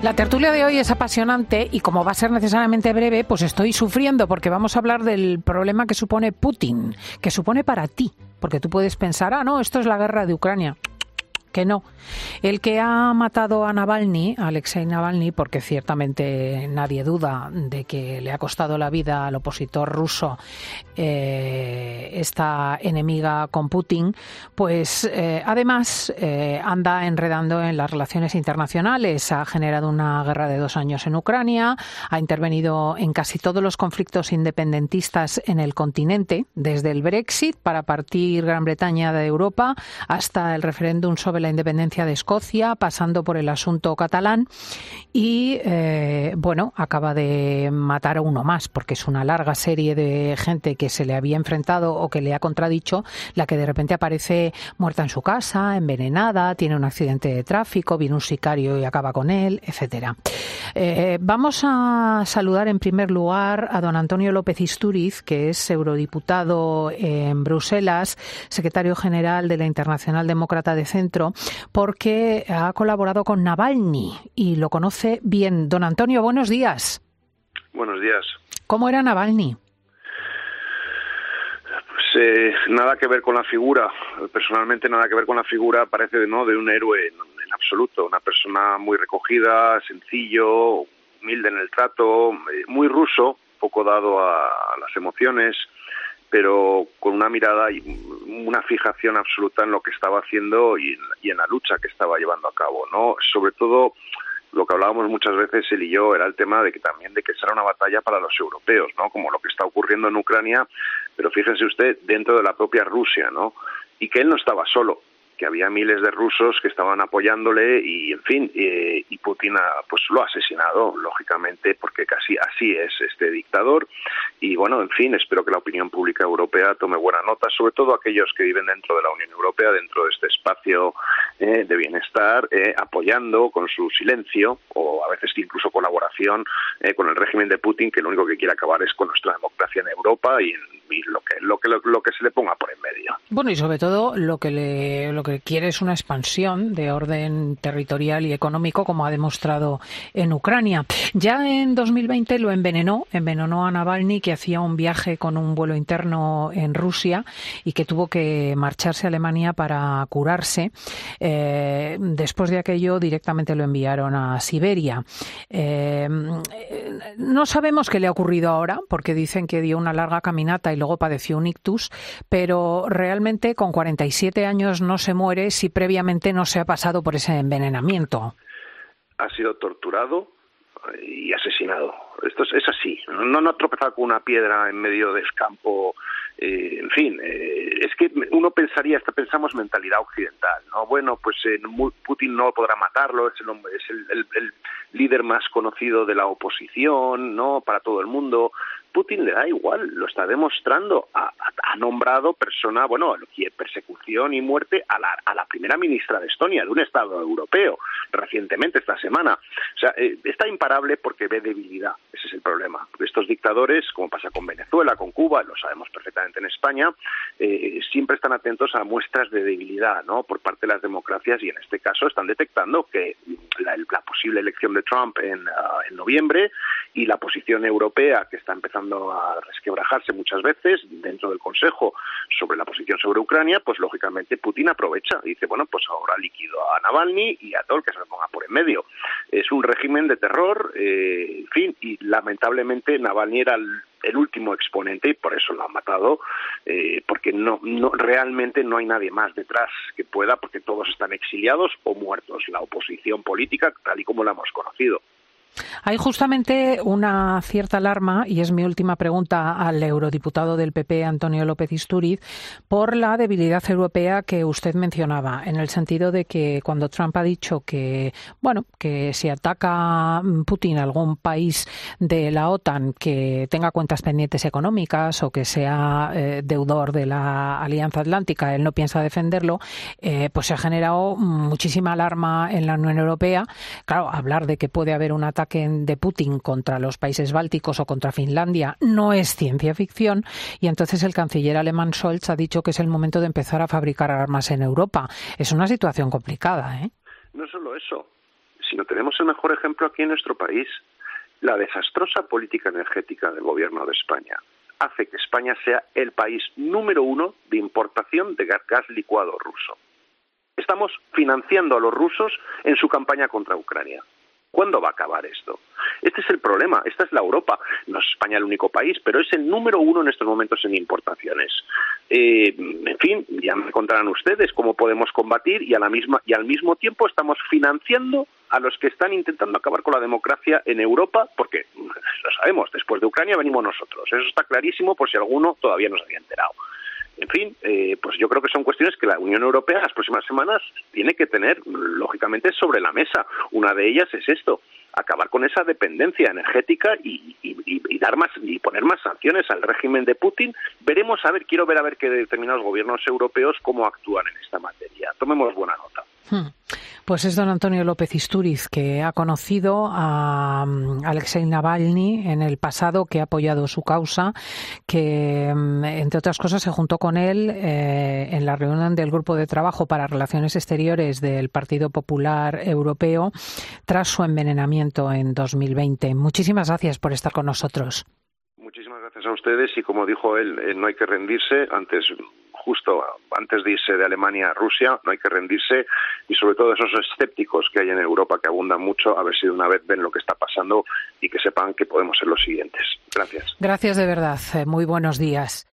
La tertulia de hoy es apasionante y como va a ser necesariamente breve, pues estoy sufriendo porque vamos a hablar del problema que supone Putin, que supone para ti, porque tú puedes pensar, ah, no, esto es la guerra de Ucrania que no. El que ha matado a Navalny, Alexei Navalny, porque ciertamente nadie duda de que le ha costado la vida al opositor ruso eh, esta enemiga con Putin, pues eh, además eh, anda enredando en las relaciones internacionales, ha generado una guerra de dos años en Ucrania, ha intervenido en casi todos los conflictos independentistas en el continente, desde el Brexit para partir Gran Bretaña de Europa hasta el referéndum sobre la independencia de Escocia, pasando por el asunto catalán y, eh, bueno, acaba de matar a uno más, porque es una larga serie de gente que se le había enfrentado o que le ha contradicho, la que de repente aparece muerta en su casa, envenenada, tiene un accidente de tráfico, viene un sicario y acaba con él, etcétera. Eh, vamos a saludar en primer lugar a don Antonio López Isturiz, que es eurodiputado en Bruselas, secretario general de la Internacional Demócrata de Centro porque ha colaborado con Navalny y lo conoce bien. Don Antonio, buenos días. Buenos días. ¿Cómo era Navalny? Pues eh, nada que ver con la figura, personalmente nada que ver con la figura, parece no de un héroe en, absoluto, una persona muy recogida, sencillo, humilde en el trato, eh, muy ruso, poco dado a las emociones, pero con una mirada y una fijación absoluta en lo que estaba haciendo y, en la lucha que estaba llevando a cabo, ¿no? Sobre todo lo que hablábamos muchas veces él y yo era el tema de que también de que será una batalla para los europeos, ¿no? Como lo que está ocurriendo en Ucrania, pero fíjense usted dentro de la propia Rusia, ¿no? Y que él no estaba solo, que había miles de rusos que estaban apoyándole y, en fin, eh, y Putin pues lo ha asesinado, lógicamente, porque casi así es este dictador. Y bueno, en fin, espero que la opinión pública europea tome buena nota, sobre todo aquellos que viven dentro de la Unión Europea, dentro de este espacio eh, de bienestar, eh, apoyando con su silencio o a veces incluso colaboración con el régimen de Putin, que lo único que quiere acabar es con nuestra democracia en Europa y, lo que lo que lo, que se le ponga por en medio. Bueno, y sobre todo lo que le que quiere es una expansión de orden territorial y económico, como ha demostrado en Ucrania. Ya en 2020 lo envenenó, envenenó a Navalny, que hacía un viaje con un vuelo interno en Rusia y que tuvo que marcharse a Alemania para curarse. Eh, después de aquello, directamente lo enviaron a Siberia. Eh, no sabemos qué le ha ocurrido ahora, porque dicen que dio una larga caminata y luego padeció un ictus, pero realmente con 47 años no se muere si previamente no se ha pasado por ese envenenamiento. Ha sido torturado y asesinado. Esto es, así. No, no ha tropezado con una piedra en medio del campo. Eh, en fin, eh, es que uno pensaría, hasta pensamos mentalidad occidental, ¿no? Bueno, pues eh, Putin no podrá matarlo, es, el, es el, el, líder más conocido de la oposición, ¿no? Para todo el mundo. Putin le da igual, lo está demostrando. Ha, nombrado persona, bueno, persecución y muerte a la, a la, primera ministra de Estonia, de un Estado europeo, recientemente, esta semana. O sea, eh, está imparable porque ve debilidad. Ese es el problema. Estos dictadores, como pasa con Venezuela, con Cuba, lo sabemos perfectamente en España, eh, siempre están atentos a muestras de debilidad, ¿no? Por parte de las democracias y en este caso están detectando que la, posible elección de Trump en, ah, en noviembre y la posición europea que está empezando a resquebrajarse muchas veces dentro del Consejo sobre la posición sobre Ucrania, pues lógicamente Putin aprovecha y dice, bueno, pues ahora liquido a Navalny y a todo el que se me ponga por en medio. Es un régimen de terror, eh, en fin, y lamentablemente Navalny era el, último exponente y por eso lo han matado, eh, porque no, no, realmente no hay nadie más detrás que pueda, porque todos están exiliados o muertos, la oposición política tal y como la hemos conocido. Hay justamente una cierta alarma, y es mi última pregunta al eurodiputado del PP, Antonio López Isturiz, por la debilidad europea que usted mencionaba, en el sentido de que cuando Trump ha dicho que, bueno, que si ataca Putin a algún país de la OTAN que tenga cuentas pendientes económicas o que sea eh, deudor de la Alianza Atlántica, él no piensa defenderlo, eh, pues se ha generado muchísima alarma en la Unión Europea. Claro, hablar de que puede haber un ataque de Putin contra los países bálticos o contra Finlandia no es ciencia ficción y entonces el canciller alemán Scholz ha dicho que es el momento de empezar a fabricar armas en Europa. Es una situación complicada, ¿eh? No solo eso, sino tenemos el mejor ejemplo aquí en nuestro país. La desastrosa política energética del gobierno de España hace que España sea el país número uno de importación de gas licuado ruso. Estamos financiando a los rusos en su campaña contra Ucrania. ¿Cuándo va a acabar esto? Este es el problema, esta es la Europa. No es España el único país, pero es el número uno en estos momentos en importaciones. Eh, en fin, ya me contarán ustedes cómo podemos combatir y, a la misma, y al mismo tiempo estamos financiando a los que están intentando acabar con la democracia en Europa, porque lo sabemos, después de Ucrania venimos nosotros. Eso está clarísimo por si alguno todavía no se había enterado. En fin, eh, pues yo creo que son cuestiones que la Unión Europea las próximas semanas tiene que tener, lógicamente, sobre la mesa. Una de ellas es esto, acabar con esa dependencia energética y, dar más y poner más sanciones al régimen de Putin. Veremos a ver, quiero ver a ver qué determinados gobiernos europeos cómo actúan en esta materia. Tomemos buena nota. Hmm. Pues es don Antonio López Isturiz, que ha conocido a mm, Alexei Navalny en el pasado, que ha apoyado su causa, que mm, entre otras cosas se juntó con él eh, en la reunión del Grupo de Trabajo para Relaciones Exteriores del Partido Popular Europeo tras su envenenamiento en 2020. Muchísimas gracias por estar con nosotros. Muchísimas gracias a ustedes y como dijo él, eh, no hay que rendirse. Antes justo antes de irse de Alemania a Rusia, no hay que rendirse y sobre todo esos escépticos que hay en Europa que abundan mucho, a ver si de una vez ven lo que está pasando y que sepan que podemos ser los siguientes. Gracias. Gracias de verdad. Eh, muy buenos días.